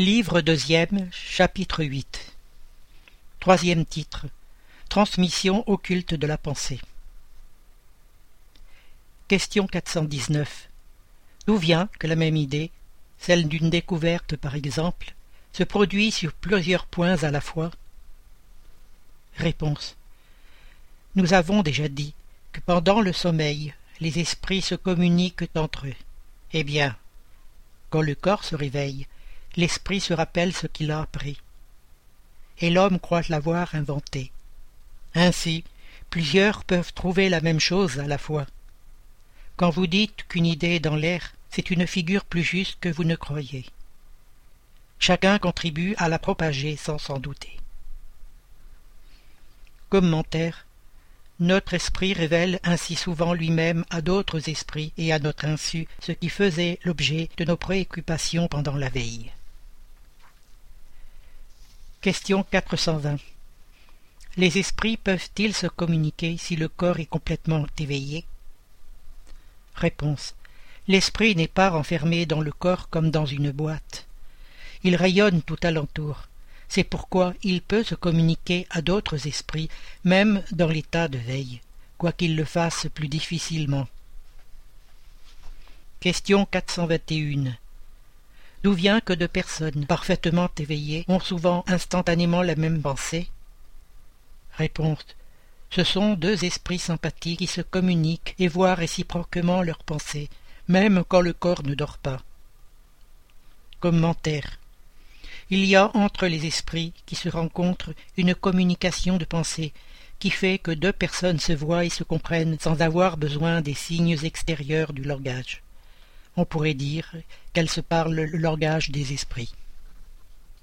Livre deuxième, chapitre 8 Troisième titre Transmission occulte de la pensée. Question 419 D'où vient que la même idée, celle d'une découverte par exemple, se produit sur plusieurs points à la fois? Réponse. Nous avons déjà dit que pendant le sommeil, les esprits se communiquent entre eux. Eh bien, quand le corps se réveille, l'esprit se rappelle ce qu'il a appris. Et l'homme croit l'avoir inventé. Ainsi, plusieurs peuvent trouver la même chose à la fois. Quand vous dites qu'une idée est dans l'air, c'est une figure plus juste que vous ne croyez. Chacun contribue à la propager sans s'en douter. Commentaire notre esprit révèle ainsi souvent lui-même à d'autres esprits et à notre insu ce qui faisait l'objet de nos préoccupations pendant la veille. Question 420 Les esprits peuvent-ils se communiquer si le corps est complètement éveillé? Réponse L'esprit n'est pas renfermé dans le corps comme dans une boîte. Il rayonne tout alentour. C'est pourquoi il peut se communiquer à d'autres esprits, même dans l'état de veille, quoiqu'il le fasse plus difficilement. Question 421. D'où vient que deux personnes parfaitement éveillées ont souvent instantanément la même pensée? Réponse. Ce sont deux esprits sympathiques qui se communiquent et voient réciproquement leurs pensées, même quand le corps ne dort pas. Commentaire. Il y a entre les esprits qui se rencontrent une communication de pensée qui fait que deux personnes se voient et se comprennent sans avoir besoin des signes extérieurs du langage. On pourrait dire qu'elles se parlent le langage des esprits.